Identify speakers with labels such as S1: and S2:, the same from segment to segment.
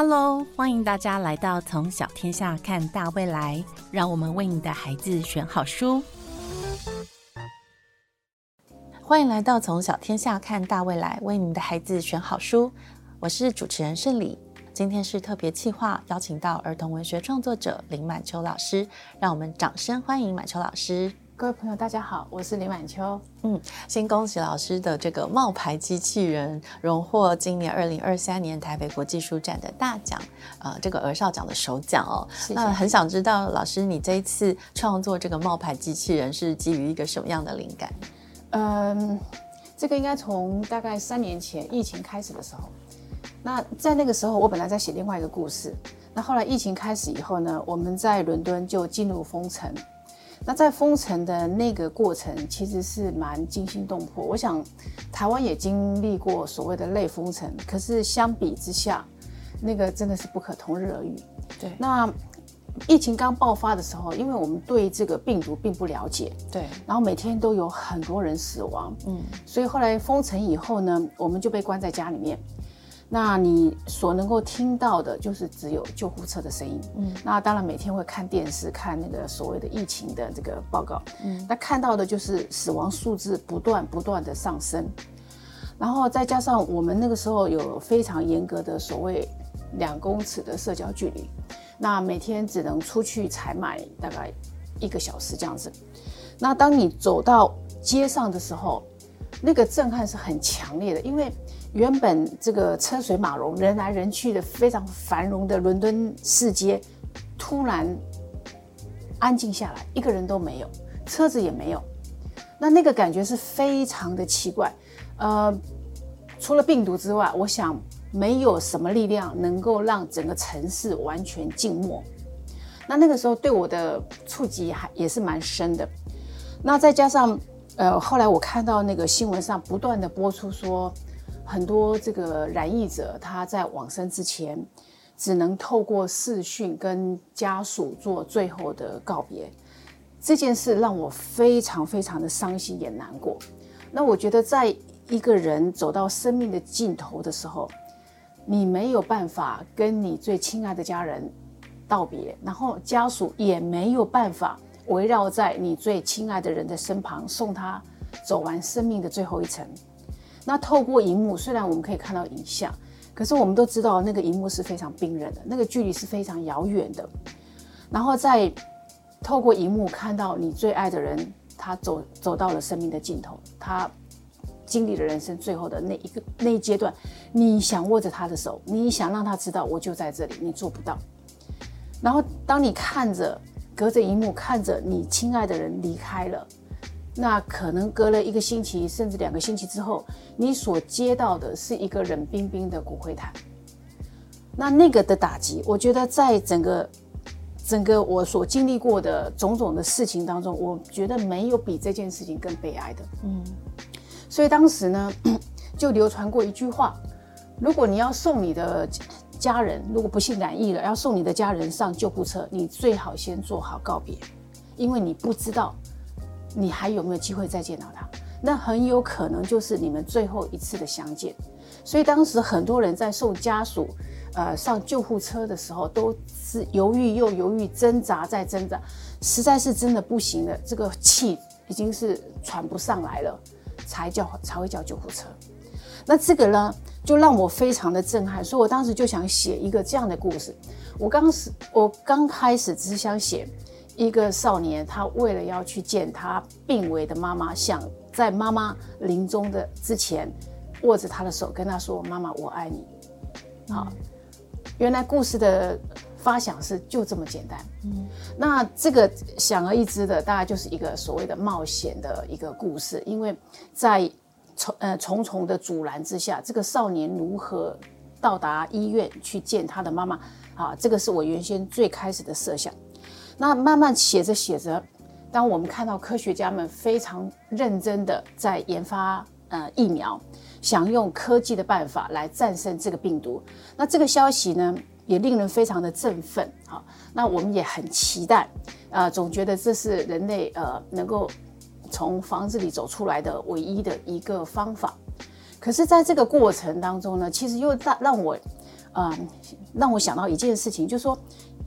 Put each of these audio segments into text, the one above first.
S1: Hello，欢迎大家来到《从小天下看大未来》，让我们为你的孩子选好书。欢迎来到《从小天下看大未来》，为你的孩子选好书。我是主持人盛礼，今天是特别企划，邀请到儿童文学创作者林满秋老师，让我们掌声欢迎满秋老师。
S2: 各位朋友，大家好，我是林满秋。
S1: 嗯，先恭喜老师的这个冒牌机器人荣获今年二零二三年台北国际书展的大奖，呃，这个儿少奖的首奖哦。那很想知道，老师你这一次创作这个冒牌机器人是基于一个什么样的灵感？
S2: 嗯，这个应该从大概三年前疫情开始的时候。那在那个时候，我本来在写另外一个故事。那后来疫情开始以后呢，我们在伦敦就进入封城。那在封城的那个过程，其实是蛮惊心动魄。我想，台湾也经历过所谓的类封城，可是相比之下，那个真的是不可同日而语。
S1: 对，
S2: 那疫情刚爆发的时候，因为我们对这个病毒并不了解，
S1: 对，
S2: 然后每天都有很多人死亡，嗯，所以后来封城以后呢，我们就被关在家里面。那你所能够听到的，就是只有救护车的声音。嗯，那当然每天会看电视，看那个所谓的疫情的这个报告。嗯，那看到的就是死亡数字不断不断的上升，然后再加上我们那个时候有非常严格的所谓两公尺的社交距离，那每天只能出去采买大概一个小时这样子。那当你走到街上的时候，那个震撼是很强烈的，因为。原本这个车水马龙、人来人去的非常繁荣的伦敦市街，突然安静下来，一个人都没有，车子也没有。那那个感觉是非常的奇怪。呃，除了病毒之外，我想没有什么力量能够让整个城市完全静默。那那个时候对我的触及还也是蛮深的。那再加上呃，后来我看到那个新闻上不断的播出说。很多这个染疫者，他在往生之前，只能透过视讯跟家属做最后的告别。这件事让我非常非常的伤心也难过。那我觉得，在一个人走到生命的尽头的时候，你没有办法跟你最亲爱的家人道别，然后家属也没有办法围绕在你最亲爱的人的身旁，送他走完生命的最后一程。那透过荧幕，虽然我们可以看到影像，可是我们都知道那个荧幕是非常冰冷的，那个距离是非常遥远的。然后再透过荧幕看到你最爱的人，他走走到了生命的尽头，他经历了人生最后的那一个那一阶段，你想握着他的手，你想让他知道我就在这里，你做不到。然后当你看着隔着荧幕看着你亲爱的人离开了。那可能隔了一个星期，甚至两个星期之后，你所接到的是一个冷冰冰的骨灰坛。那那个的打击，我觉得在整个整个我所经历过的种种的事情当中，我觉得没有比这件事情更悲哀的。嗯，所以当时呢，就流传过一句话：如果你要送你的家人，如果不幸染疫了，要送你的家人上救护车，你最好先做好告别，因为你不知道。你还有没有机会再见到他？那很有可能就是你们最后一次的相见。所以当时很多人在送家属，呃，上救护车的时候，都是犹豫又犹豫，挣扎再挣扎，实在是真的不行了，这个气已经是喘不上来了，才叫才会叫救护车。那这个呢，就让我非常的震撼，所以我当时就想写一个这样的故事。我刚是，我刚开始只是想写。一个少年，他为了要去见他病危的妈妈，想在妈妈临终的之前握着她的手，跟她说：“妈妈，我爱你。”好，原来故事的发想是就这么简单。嗯，那这个想而易知的，大概就是一个所谓的冒险的一个故事，因为在重呃重重的阻拦之下，这个少年如何到达医院去见他的妈妈？啊，这个是我原先最开始的设想。那慢慢写着写着，当我们看到科学家们非常认真的在研发呃疫苗，想用科技的办法来战胜这个病毒，那这个消息呢也令人非常的振奋。好，那我们也很期待，呃，总觉得这是人类呃能够从房子里走出来的唯一的一个方法。可是，在这个过程当中呢，其实又让让我啊，让我想到一件事情，就是说，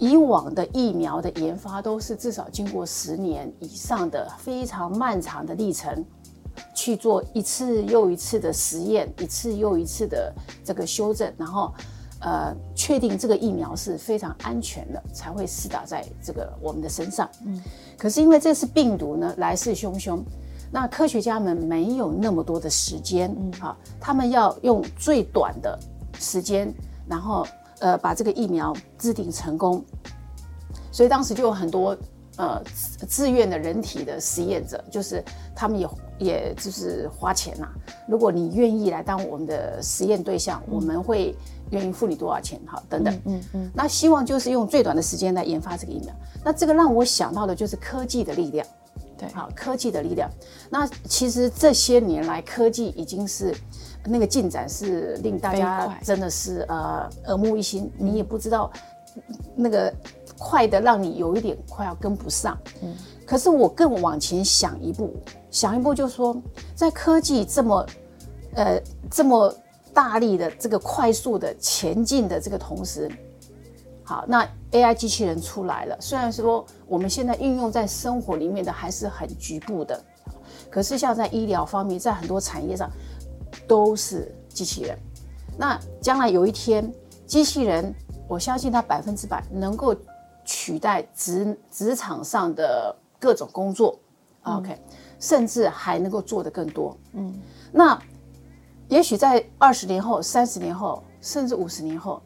S2: 以往的疫苗的研发都是至少经过十年以上的非常漫长的历程，去做一次又一次的实验，一次又一次的这个修正，然后呃，确定这个疫苗是非常安全的，才会施打在这个我们的身上。嗯，可是因为这次病毒呢，来势汹汹。那科学家们没有那么多的时间，嗯啊，他们要用最短的时间，然后呃把这个疫苗制定成功，所以当时就有很多呃自愿的人体的实验者，就是他们也也就是花钱呐。如果你愿意来当我们的实验对象，我们会愿意付你多少钱？哈，等等，嗯嗯。那希望就是用最短的时间来研发这个疫苗。那这个让我想到的就是科技的力量。
S1: 对，
S2: 好，科技的力量。那其实这些年来，科技已经是那个进展是令大家真的是呃耳目一新。你也不知道那个快的让你有一点快要跟不上。嗯。可是我更往前想一步，想一步就是说，在科技这么呃这么大力的这个快速的前进的这个同时。好，那 AI 机器人出来了。虽然说我们现在运用在生活里面的还是很局部的，可是像在医疗方面，在很多产业上都是机器人。那将来有一天，机器人，我相信它百分之百能够取代职职场上的各种工作，OK，甚至还能够做得更多。嗯，那也许在二十年后、三十年后，甚至五十年后。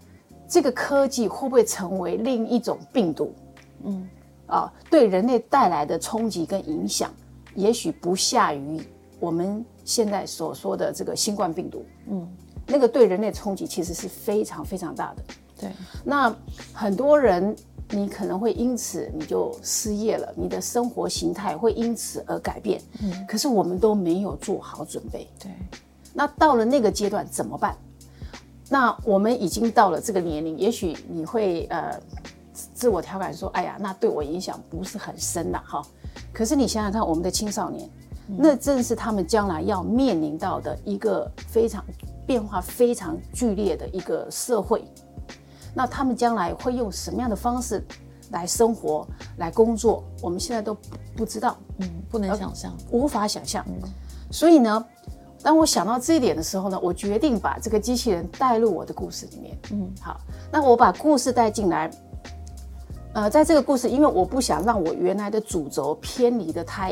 S2: 这个科技会不会成为另一种病毒？嗯，啊，对人类带来的冲击跟影响，也许不下于我们现在所说的这个新冠病毒。嗯，那个对人类冲击其实是非常非常大的。
S1: 对，
S2: 那很多人你可能会因此你就失业了，你的生活形态会因此而改变。嗯，可是我们都没有做好准备。
S1: 对，
S2: 那到了那个阶段怎么办？那我们已经到了这个年龄，也许你会呃自我调侃说：“哎呀，那对我影响不是很深了哈。”可是你想想看，我们的青少年，那正是他们将来要面临到的一个非常变化非常剧烈的一个社会。那他们将来会用什么样的方式来生活、来工作？我们现在都不不知道，
S1: 嗯，不能想象，
S2: 无法想象。所以呢？当我想到这一点的时候呢，我决定把这个机器人带入我的故事里面。嗯，好，那我把故事带进来。呃，在这个故事，因为我不想让我原来的主轴偏离的太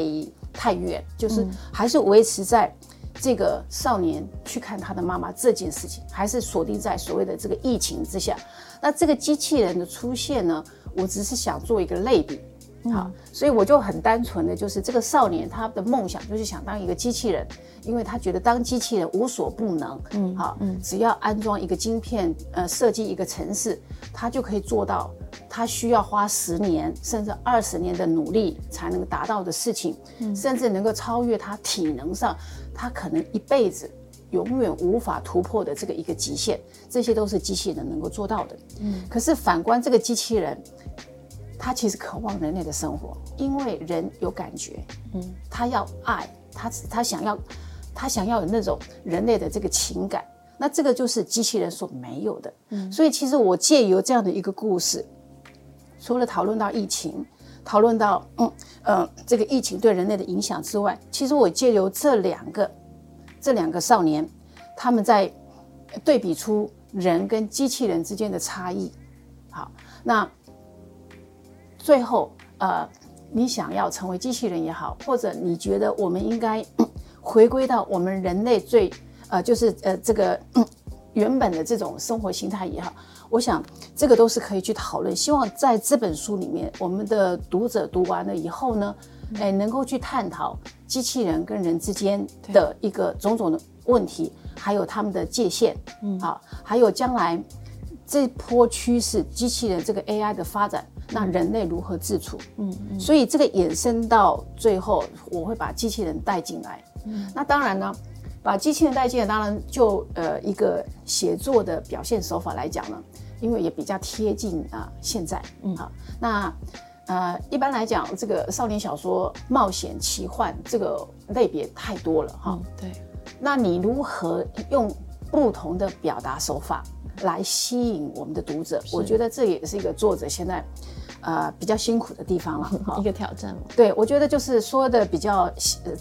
S2: 太远，就是还是维持在这个少年去看他的妈妈这件事情，还是锁定在所谓的这个疫情之下。那这个机器人的出现呢，我只是想做一个类比。好，所以我就很单纯的就是这个少年他的梦想就是想当一个机器人，因为他觉得当机器人无所不能。嗯，好，嗯，只要安装一个晶片，呃，设计一个城市，他就可以做到他需要花十年甚至二十年的努力才能达到的事情，甚至能够超越他体能上他可能一辈子永远无法突破的这个一个极限，这些都是机器人能够做到的。嗯，可是反观这个机器人。他其实渴望人类的生活，因为人有感觉，嗯，他要爱，他他想要，他想要有那种人类的这个情感，那这个就是机器人所没有的，嗯，所以其实我借由这样的一个故事，除了讨论到疫情，讨论到嗯呃这个疫情对人类的影响之外，其实我借由这两个这两个少年，他们在对比出人跟机器人之间的差异，好，那。最后，呃，你想要成为机器人也好，或者你觉得我们应该 回归到我们人类最，呃，就是呃这个 原本的这种生活形态也好，我想这个都是可以去讨论。希望在这本书里面，我们的读者读完了以后呢，哎，能够去探讨机器人跟人之间的一个种种的问题，还有他们的界限，嗯，好，还有将来这波趋势，机器人这个 AI 的发展。那人类如何自处？嗯，所以这个衍生到最后，我会把机器人带进来。嗯，那当然呢，把机器人带进来，当然就呃一个写作的表现手法来讲呢，因为也比较贴近啊现在。嗯，好，那呃一般来讲，这个少年小说、冒险、奇幻这个类别太多了哈。
S1: 对，
S2: 那你如何用不同的表达手法？来吸引我们的读者。我觉得这也是一个作者现在。呃，比较辛苦的地方了，
S1: 一个挑战。
S2: 对，我觉得就是说的比较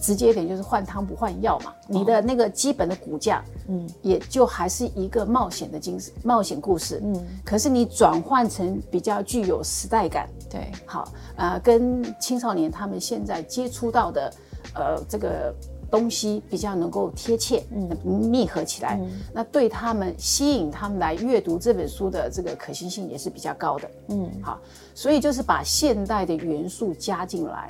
S2: 直接一点，就是换汤不换药嘛。你的那个基本的骨架，嗯，也就还是一个冒险的精神，冒险故事，嗯。可是你转换成比较具有时代感，
S1: 对，
S2: 好，呃，跟青少年他们现在接触到的，呃，这个。东西比较能够贴切，嗯，密合起来，那对他们吸引他们来阅读这本书的这个可行性也是比较高的，嗯，好，所以就是把现代的元素加进来。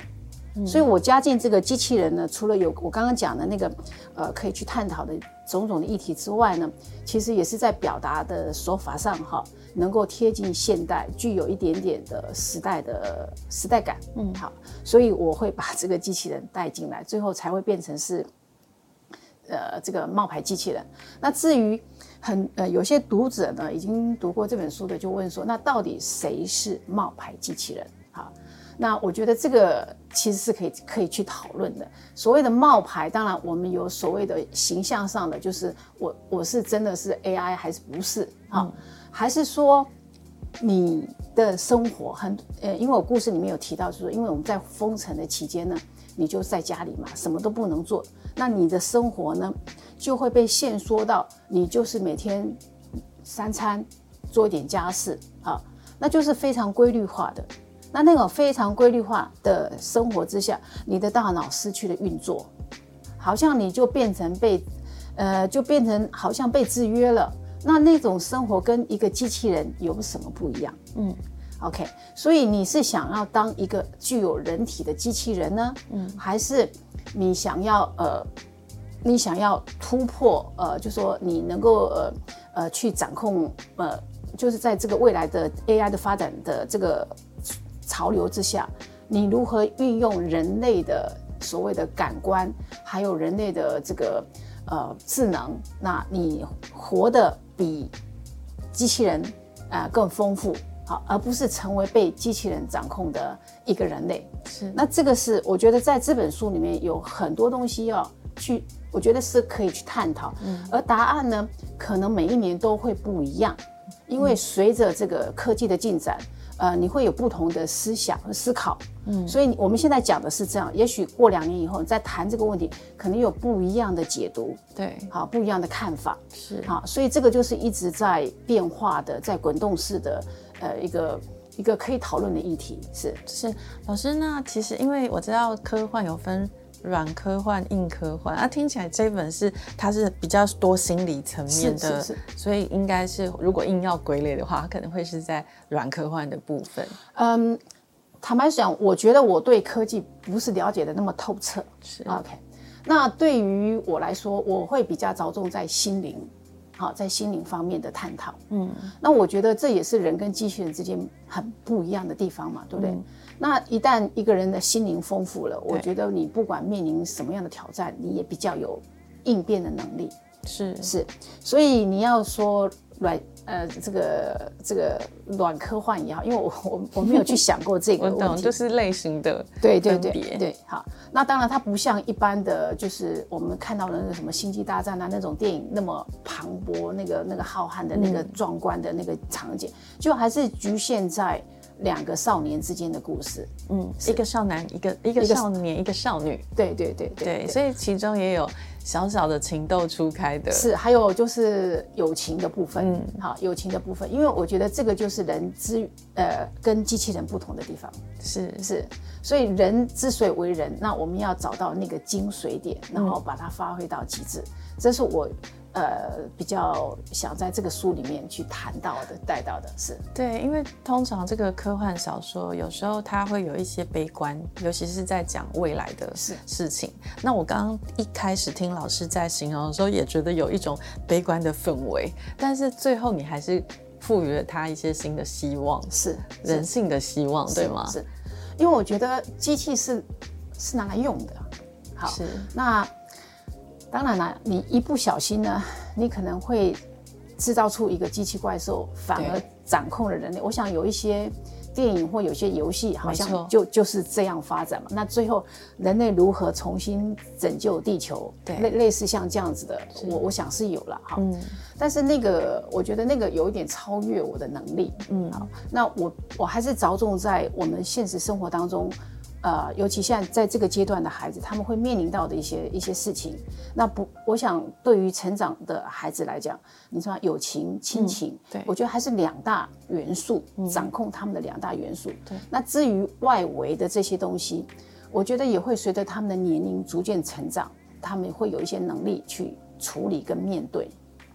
S2: 所以，我加进这个机器人呢，除了有我刚刚讲的那个，呃，可以去探讨的种种的议题之外呢，其实也是在表达的手法上哈，能够贴近现代，具有一点点的时代的时代感。嗯，好，所以我会把这个机器人带进来，最后才会变成是，呃，这个冒牌机器人。那至于很呃，有些读者呢，已经读过这本书的，就问说，那到底谁是冒牌机器人？好。那我觉得这个其实是可以可以去讨论的。所谓的冒牌，当然我们有所谓的形象上的，就是我我是真的是 AI 还是不是啊？还是说你的生活很呃，因为我故事里面有提到，就是因为我们在封城的期间呢，你就在家里嘛，什么都不能做，那你的生活呢就会被限缩到你就是每天三餐做一点家事啊，那就是非常规律化的。那那种非常规律化的生活之下，你的大脑失去了运作，好像你就变成被，呃，就变成好像被制约了。那那种生活跟一个机器人有什么不一样？嗯，OK，所以你是想要当一个具有人体的机器人呢？嗯，还是你想要呃，你想要突破呃，就说你能够呃呃去掌控呃，就是在这个未来的 AI 的发展的这个。潮流之下，你如何运用人类的所谓的感官，还有人类的这个呃智能，那你活得比机器人啊更丰富，好，而不是成为被机器人掌控的一个人类。
S1: 是，
S2: 那这个是我觉得在这本书里面有很多东西要去，我觉得是可以去探讨。嗯，而答案呢，可能每一年都会不一样，因为随着这个科技的进展。呃，你会有不同的思想和思考，嗯，所以我们现在讲的是这样，也许过两年以后再谈这个问题，可能有不一样的解读，
S1: 对，
S2: 好，不一样的看法，
S1: 是，
S2: 好，所以这个就是一直在变化的，在滚动式的，呃，一个一个可以讨论的议题，是。
S1: 是，老师，那其实因为我知道科幻有分。软科幻、硬科幻啊，听起来这本是它是比较多心理层面的，所以应该是如果硬要归类的话，可能会是在软科幻的部分。嗯，
S2: 坦白讲，我觉得我对科技不是了解的那么透彻。
S1: 是
S2: OK，那对于我来说，我会比较着重在心灵，好，在心灵方面的探讨。嗯，那我觉得这也是人跟机器人之间很不一样的地方嘛，对不对？那一旦一个人的心灵丰富了，我觉得你不管面临什么样的挑战，你也比较有应变的能力。
S1: 是
S2: 是，所以你要说软呃这个这个软科幻也好，因为我我我没有去想过这个 问题，
S1: 就是类型的
S2: 对对对对好。那当然它不像一般的就是我们看到的那个什么星际大战啊那种电影那么磅礴，那个那个浩瀚的那个壮观的那个场景，就还是局限在。两个少年之间的故事，
S1: 嗯，一个少男，一个一个少年，一个少女，
S2: 对对对
S1: 对，所以其中也有小小的情窦初开的，
S2: 是，还有就是友情的部分，嗯，好，友情的部分，因为我觉得这个就是人之呃跟机器人不同的地方，
S1: 是。
S2: 是，所以人之所以为人，那我们要找到那个精髓点，然后把它发挥到极致，这是我。呃，比较想在这个书里面去谈到的、带到的是，
S1: 对，因为通常这个科幻小说有时候它会有一些悲观，尤其是在讲未来的事事情。那我刚刚一开始听老师在形容的时候，也觉得有一种悲观的氛围，但是最后你还是赋予了它一些新的希望，
S2: 是
S1: 人性的希望，对吗？
S2: 是，因为我觉得机器是是拿来用的，好，是那。当然了，你一不小心呢，你可能会制造出一个机器怪兽，反而掌控了人类。我想有一些电影或有些游戏，好像就就是这样发展嘛。那最后人类如何重新拯救地球？对，类类似像这样子的，我我想是有了哈。嗯。但是那个，我觉得那个有一点超越我的能力。嗯。好，那我我还是着重在我们现实生活当中。呃，尤其现在在这个阶段的孩子，他们会面临到的一些一些事情。那不，我想对于成长的孩子来讲，你说友情、亲情，对我觉得还是两大元素，掌控他们的两大元素。对。那至于外围的这些东西，我觉得也会随着他们的年龄逐渐成长，他们会有一些能力去处理跟面对。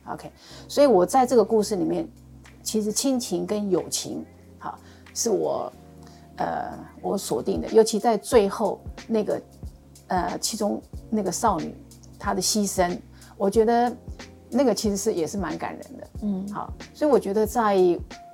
S2: OK，所以我在这个故事里面，其实亲情跟友情，好，是我。呃，我锁定的，尤其在最后那个，呃，其中那个少女她的牺牲，我觉得那个其实是也是蛮感人的。嗯，好，所以我觉得在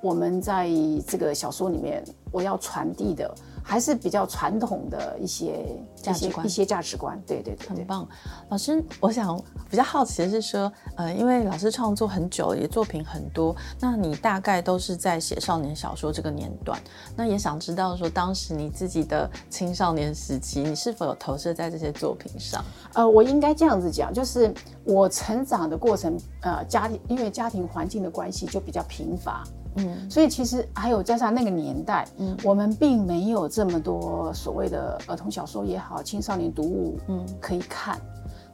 S2: 我们在这个小说里面，我要传递的。还是比较传统的一些
S1: 价值观，
S2: 一些价值观，对对对，
S1: 很棒。老师，我想比较好奇的是说，呃，因为老师创作很久，也作品很多，那你大概都是在写少年小说这个年段，那也想知道说，当时你自己的青少年时期，你是否有投射在这些作品上？
S2: 呃，我应该这样子讲，就是我成长的过程，呃，家庭因为家庭环境的关系就比较贫乏。嗯，所以其实还有加上那个年代，嗯，我们并没有这么多所谓的儿童小说也好，青少年读物，嗯，可以看，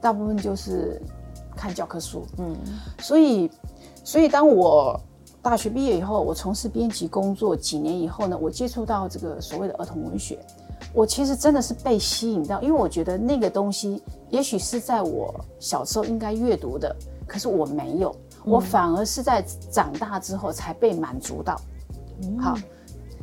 S2: 大部分就是看教科书，嗯，所以，所以当我大学毕业以后，我从事编辑工作几年以后呢，我接触到这个所谓的儿童文学，我其实真的是被吸引到，因为我觉得那个东西也许是在我小时候应该阅读的，可是我没有。我反而是在长大之后才被满足到，好，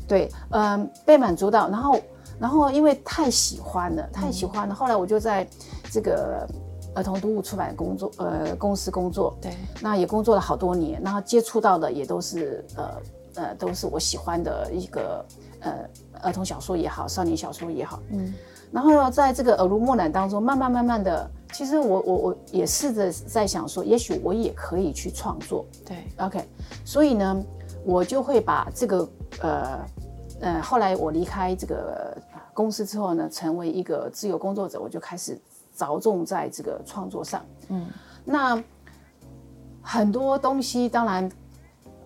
S2: 对，嗯，被满足到，然后，然后因为太喜欢了，太喜欢了，后来我就在这个儿童读物出版工作，呃，公司工作，对，那也工作了好多年，然后接触到的也都是，呃，呃，都是我喜欢的一个，呃，儿童小说也好，少年小说也好，嗯，然后在这个耳濡目染当中，慢慢慢慢的。其实我我我也试着在想说，也许我也可以去创作。
S1: 对
S2: ，OK，所以呢，我就会把这个呃呃，后来我离开这个公司之后呢，成为一个自由工作者，我就开始着重在这个创作上。嗯，那很多东西当然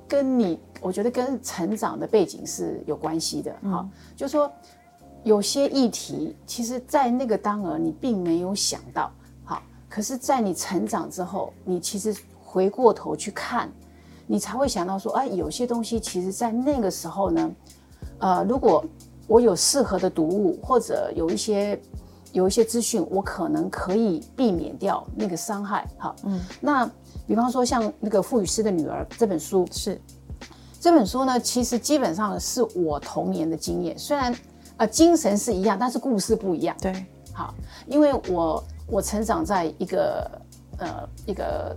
S2: 跟你，我觉得跟成长的背景是有关系的。哈，就说有些议题，其实在那个当儿你并没有想到。可是，在你成长之后，你其实回过头去看，你才会想到说，哎，有些东西其实，在那个时候呢，呃，如果我有适合的读物，或者有一些有一些资讯，我可能可以避免掉那个伤害。哈，嗯，那比方说像那个《傅雨师的女儿》这本书，
S1: 是
S2: 这本书呢，其实基本上是我童年的经验，虽然呃精神是一样，但是故事不一样。
S1: 对，
S2: 好，因为我。我成长在一个呃一个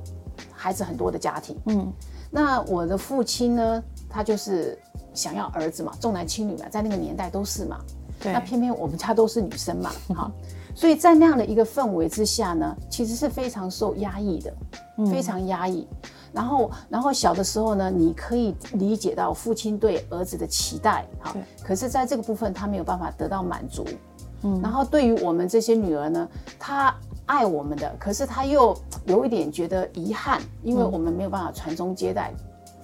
S2: 孩子很多的家庭，嗯，那我的父亲呢，他就是想要儿子嘛，重男轻女嘛，在那个年代都是嘛，对，那偏偏我们家都是女生嘛，哈，所以在那样的一个氛围之下呢，其实是非常受压抑的，非常压抑。然后，然后小的时候呢，你可以理解到父亲对儿子的期待，哈，可是在这个部分他没有办法得到满足。然后对于我们这些女儿呢，她爱我们的，可是她又有一点觉得遗憾，因为我们没有办法传宗接代，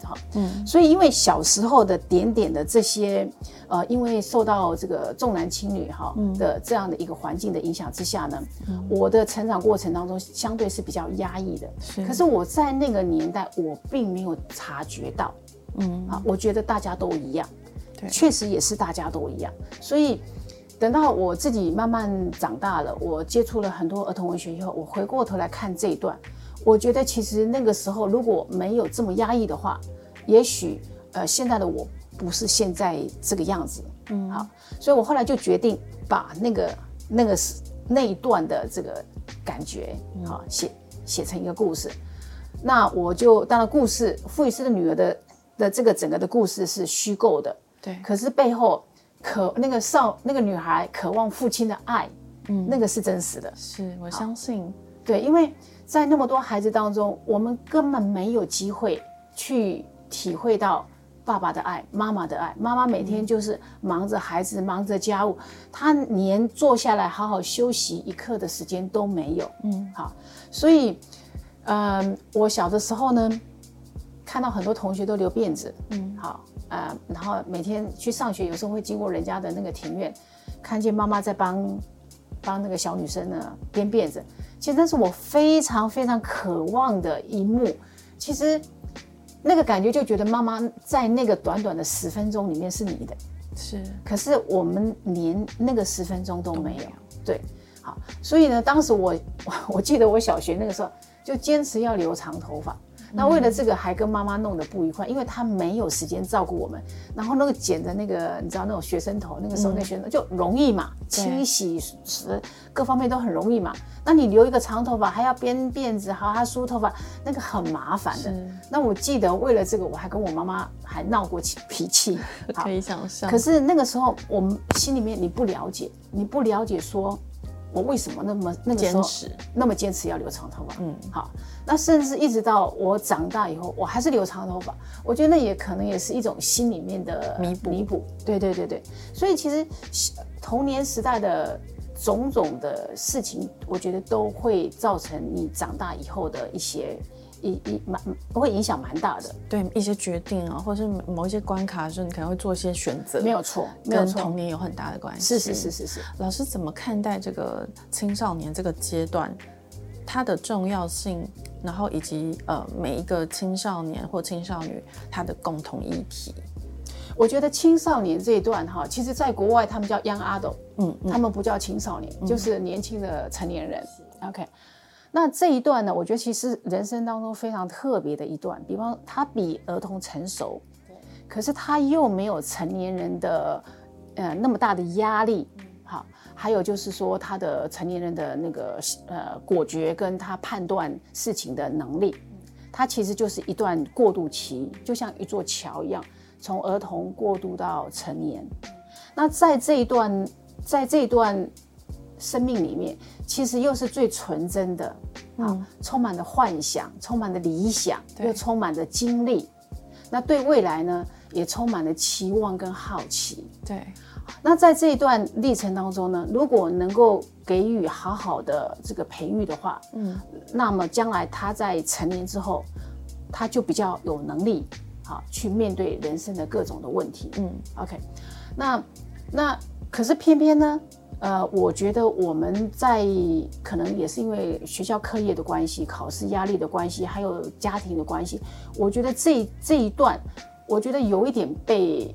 S2: 好，嗯，所以因为小时候的点点的这些，呃，因为受到这个重男轻女哈的这样的一个环境的影响之下呢，我的成长过程当中相对是比较压抑的，是，可是我在那个年代我并没有察觉到，嗯，啊，我觉得大家都一样，对，确实也是大家都一样，所以。等到我自己慢慢长大了，我接触了很多儿童文学以后，我回过头来看这一段，我觉得其实那个时候如果没有这么压抑的话，也许呃现在的我不是现在这个样子。嗯，好，所以我后来就决定把那个那个是那一段的这个感觉，好写写成一个故事。那我就当然故事傅雨斯的女儿的的这个整个的故事是虚构的，
S1: 对，
S2: 可是背后。渴那个少那个女孩渴望父亲的爱，嗯，那个是真实的，
S1: 是我相信，
S2: 对，因为在那么多孩子当中，我们根本没有机会去体会到爸爸的爱、妈妈的爱。妈妈每天就是忙着孩子、忙着家务，她连坐下来好好休息一刻的时间都没有。嗯，好，所以，嗯，我小的时候呢，看到很多同学都留辫子。嗯，好，呃，然后每天去上学，有时候会经过人家的那个庭院，看见妈妈在帮帮那个小女生呢编辫子。其实那是我非常非常渴望的一幕。其实那个感觉就觉得妈妈在那个短短的十分钟里面是你的，
S1: 是。
S2: 可是我们连那个十分钟都没有。对，好。所以呢，当时我我记得我小学那个时候就坚持要留长头发。那为了这个还跟妈妈弄得不愉快，因为她没有时间照顾我们。然后那个剪的那个，你知道那种学生头，那个时候那学生就容易嘛，清洗时各方面都很容易嘛。那你留一个长头发，还要编辫子，还要梳头发，那个很麻烦的。那我记得为了这个，我还跟我妈妈还闹过脾气。
S1: 可以想象。
S2: 可是那个时候，我们心里面你不了解，你不了解说。我为什么那么那个时候那么坚持要留长头发？嗯，好，那甚至一直到我长大以后，我还是留长头发。我觉得那也可能也是一种心里面的
S1: 弥补。
S2: 弥补，对对对对。所以其实童年时代的种种的事情，我觉得都会造成你长大以后的一些。一一蛮不会影响蛮大的，
S1: 对一些决定啊，或者是某一些关卡的时候，你可能会做一些选择，
S2: 没有错，
S1: 跟童年有很大的关系。
S2: 是是是是是。
S1: 老师怎么看待这个青少年这个阶段，它的重要性，然后以及呃每一个青少年或青少女他的共同议题？
S2: 我觉得青少年这一段哈，其实在国外他们叫 young adult，嗯，他们不叫青少年，就是年轻的成年人。OK。那这一段呢，我觉得其实人生当中非常特别的一段，比方他比儿童成熟，可是他又没有成年人的呃那么大的压力，好，还有就是说他的成年人的那个呃果决跟他判断事情的能力，他其实就是一段过渡期，就像一座桥一样，从儿童过渡到成年。那在这一段，在这一段。生命里面其实又是最纯真的，啊，充满了幻想，充满了理想，又充满了经历。那对未来呢，也充满了期望跟好奇。
S1: 对，
S2: 那在这一段历程当中呢，如果能够给予好好的这个培育的话，嗯，那么将来他在成年之后，他就比较有能力，好去面对人生的各种的问题。嗯，OK，那那可是偏偏呢？呃，我觉得我们在可能也是因为学校课业的关系、考试压力的关系，还有家庭的关系，我觉得这这一段，我觉得有一点被，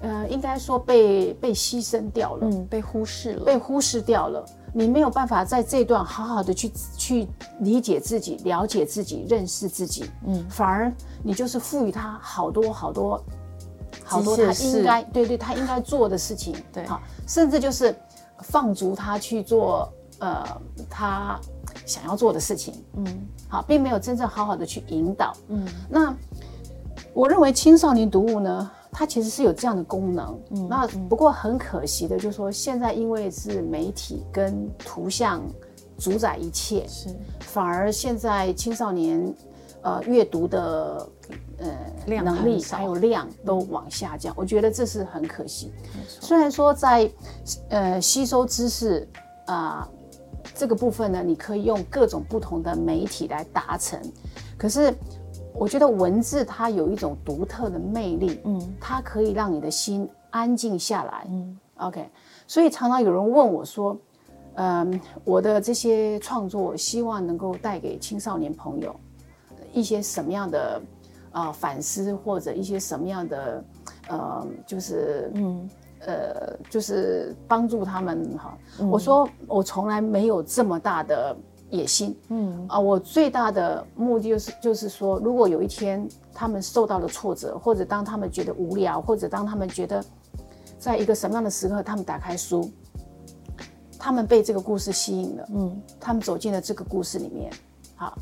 S2: 呃，应该说被被牺牲掉了，嗯，
S1: 被忽视了，
S2: 被忽视掉了。你没有办法在这段好好的去去理解自己、了解自己、认识自己，嗯，反而你就是赋予他好多好多。好多他应该对对，他应该做的事情，
S1: 对，好，
S2: 甚至就是放逐他去做呃他想要做的事情，嗯，好，并没有真正好好的去引导，嗯，那我认为青少年读物呢，它其实是有这样的功能，嗯，那不过很可惜的，就是说现在因为是媒体跟图像主宰一切，
S1: 是，
S2: 反而现在青少年呃阅读的。呃，能力还有量都往下降，我觉得这是很可惜。虽然说在呃吸收知识啊这个部分呢，你可以用各种不同的媒体来达成，可是我觉得文字它有一种独特的魅力，嗯，它可以让你的心安静下来，嗯，OK。所以常常有人问我说，嗯，我的这些创作希望能够带给青少年朋友一些什么样的？啊，反思或者一些什么样的，呃，就是嗯，呃，就是帮助他们哈。我说我从来没有这么大的野心，嗯。啊，我最大的目的就是就是说，如果有一天他们受到了挫折，或者当他们觉得无聊，或者当他们觉得在一个什么样的时刻，他们打开书，他们被这个故事吸引了，嗯，他们走进了这个故事里面，好，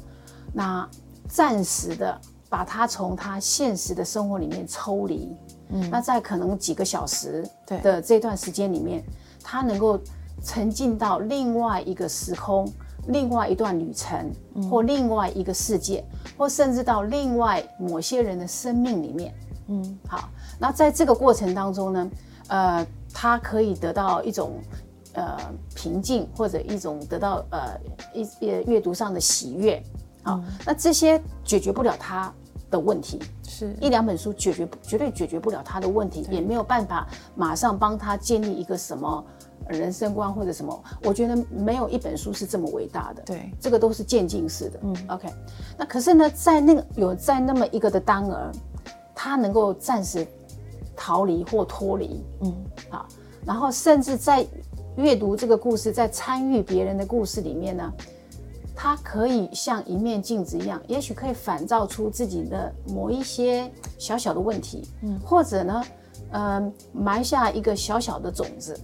S2: 那暂时的。把他从他现实的生活里面抽离，嗯，那在可能几个小时的这段时间里面，他能够沉浸到另外一个时空、另外一段旅程或另外一个世界，或甚至到另外某些人的生命里面。嗯，好，那在这个过程当中呢，呃，他可以得到一种呃平静，或者一种得到呃一呃阅读上的喜悦。好，那这些解决不了他的问题，
S1: 是
S2: 一两本书解决绝对解决不了他的问题，也没有办法马上帮他建立一个什么人生观或者什么。我觉得没有一本书是这么伟大的，
S1: 对，
S2: 这个都是渐进式的。嗯，OK，那可是呢，在那个有在那么一个的当儿。他能够暂时逃离或脱离，嗯，好，然后甚至在阅读这个故事，在参与别人的故事里面呢，他可以像一面镜子一样，也许可以反照出自己的某一些小小的问题，嗯，或者呢，嗯，埋下一个小小的种子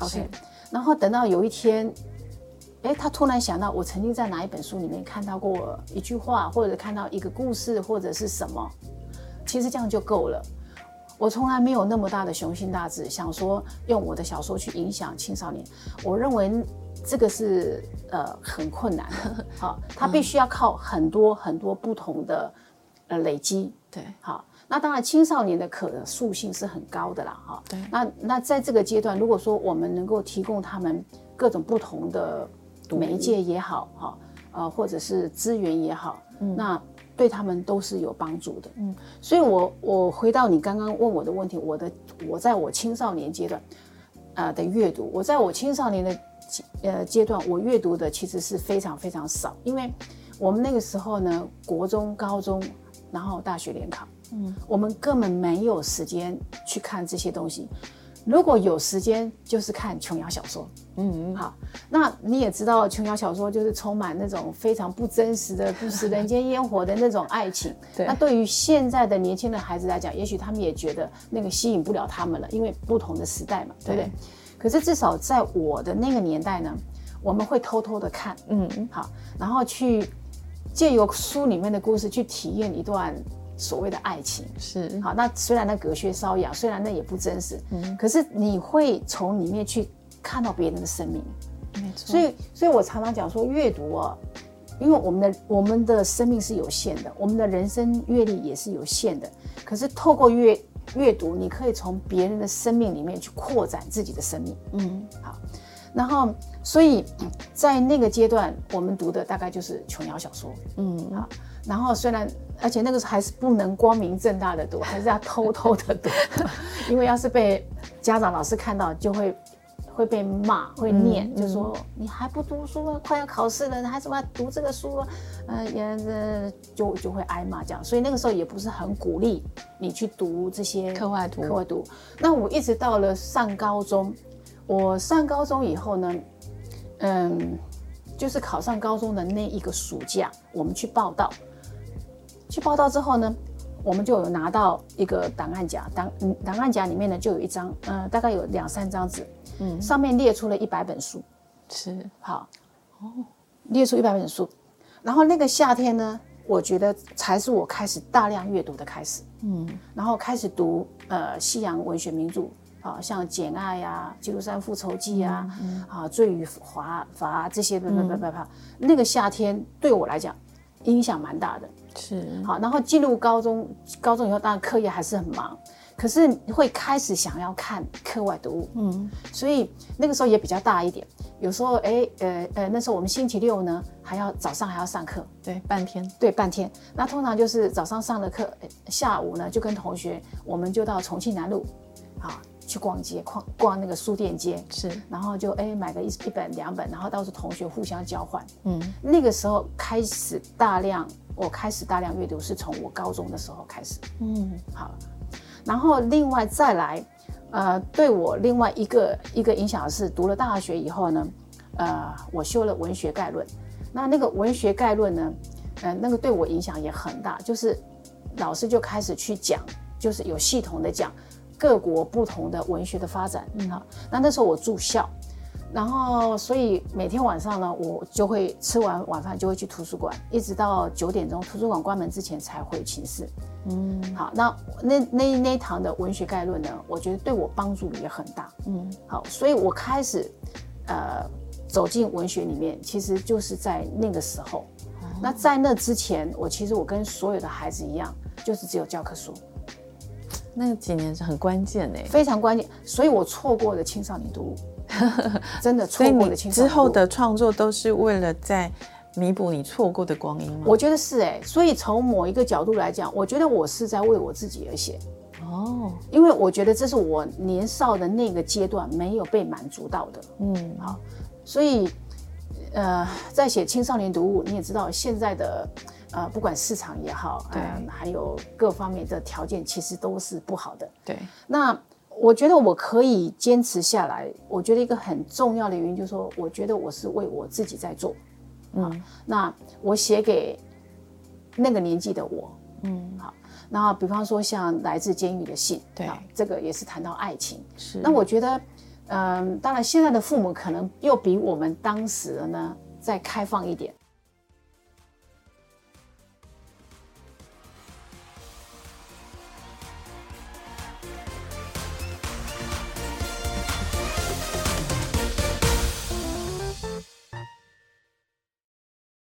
S2: ，OK，然后等到有一天，哎，他突然想到，我曾经在哪一本书里面看到过一句话，或者看到一个故事，或者是什么。其实这样就够了。我从来没有那么大的雄心大志，想说用我的小说去影响青少年。我认为这个是呃很困难的。好，他必须要靠很多很多不同的呃累积。
S1: 对，
S2: 好，那当然青少年的可塑性是很高的啦。哈，
S1: 对。
S2: 那那在这个阶段，如果说我们能够提供他们各种不同的媒介也好，哈，呃，或者是资源也好，嗯那。对他们都是有帮助的，嗯，所以，我我回到你刚刚问我的问题，我的我在我青少年阶段，呃的阅读，我在我青少年的呃阶段，我阅读的其实是非常非常少，因为我们那个时候呢，国中、高中，然后大学联考，嗯，我们根本没有时间去看这些东西。如果有时间，就是看琼瑶小说。嗯，好，那你也知道，琼瑶小说就是充满那种非常不真实的、故事人间烟火的那种爱情。
S1: 对，
S2: 那对于现在的年轻的孩子来讲，也许他们也觉得那个吸引不了他们了，因为不同的时代嘛，对不对？可是至少在我的那个年代呢，我们会偷偷的看，嗯，好，然后去借由书里面的故事去体验一段。所谓的爱情
S1: 是
S2: 好，那虽然那隔靴搔痒，虽然那也不真实，嗯，可是你会从里面去看到别人的生命，
S1: 没错。
S2: 所以，所以我常常讲说，阅读啊，因为我们的我们的生命是有限的，我们的人生阅历也是有限的。可是透过阅阅读，你可以从别人的生命里面去扩展自己的生命，嗯，好。然后，所以在那个阶段，我们读的大概就是琼瑶小说，嗯，好。然后虽然，而且那个时候还是不能光明正大的读，还是要偷偷的读，因为要是被家长老师看到，就会会被骂，会念，就说你还不读书，快要考试了，还怎么读这个书，呃，也就就会挨骂这样。所以那个时候也不是很鼓励你去读这些
S1: 课外读。
S2: 课外读。那我一直到了上高中，我上高中以后呢，嗯，就是考上高中的那一个暑假，我们去报道。去报道之后呢，我们就有拿到一个档案夹，档嗯档案夹里面呢就有一张，呃大概有两三张纸，嗯，上面列出了一百本书，
S1: 是。
S2: 好。哦，列出一百本书，然后那个夏天呢，我觉得才是我开始大量阅读的开始，嗯，然后开始读呃西洋文学名著，啊像《简爱》呀，《基督山复仇记》呀，啊《罪与罚罚》这些，不不不不，那个夏天对我来讲影响蛮大的。
S1: 是。
S2: 好，然后进入高中，高中以后当然课业还是很忙，可是会开始想要看课外读物，嗯，所以那个时候也比较大一点。有时候，哎，呃呃，那时候我们星期六呢还要早上还要上课，
S1: 对，半天，
S2: 对，半天。那通常就是早上上了课，下午呢就跟同学，我们就到重庆南路，啊。去逛街，逛逛那个书店街，
S1: 是，
S2: 然后就哎买个一一本两本，然后到时候同学互相交换，嗯，那个时候开始大量，我开始大量阅读是从我高中的时候开始，嗯，好，然后另外再来，呃，对我另外一个一个影响是读了大学以后呢，呃，我修了文学概论，那那个文学概论呢，呃，那个对我影响也很大，就是老师就开始去讲，就是有系统的讲。各国不同的文学的发展，嗯。好，那那时候我住校，然后所以每天晚上呢，我就会吃完晚饭就会去图书馆，一直到九点钟图书馆关门之前才回寝室。嗯，好，那那那那堂的文学概论呢，我觉得对我帮助也很大。嗯，好，所以我开始呃走进文学里面，其实就是在那个时候。那在那之前，我其实我跟所有的孩子一样，就是只有教科书。
S1: 那几年是很关键诶，
S2: 非常关键，所以我错过了青少年读物，真的错过的青少
S1: 年。之后的创作都是为了在弥补你错过的光阴吗？
S2: 我觉得是诶，所以从某一个角度来讲，我觉得我是在为我自己而写。哦，因为我觉得这是我年少的那个阶段没有被满足到的。嗯，好，所以呃，在写青少年读物，你也知道现在的。呃，不管市场也好，
S1: 对，
S2: 还有各方面的条件，其实都是不好的。
S1: 对，
S2: 那我觉得我可以坚持下来。我觉得一个很重要的原因就是说，我觉得我是为我自己在做。嗯，那我写给那个年纪的我。嗯，好。那比方说像来自监狱的信，
S1: 对，
S2: 这个也是谈到爱情。
S1: 是。
S2: 那我觉得，嗯，当然现在的父母可能又比我们当时的呢再开放一点。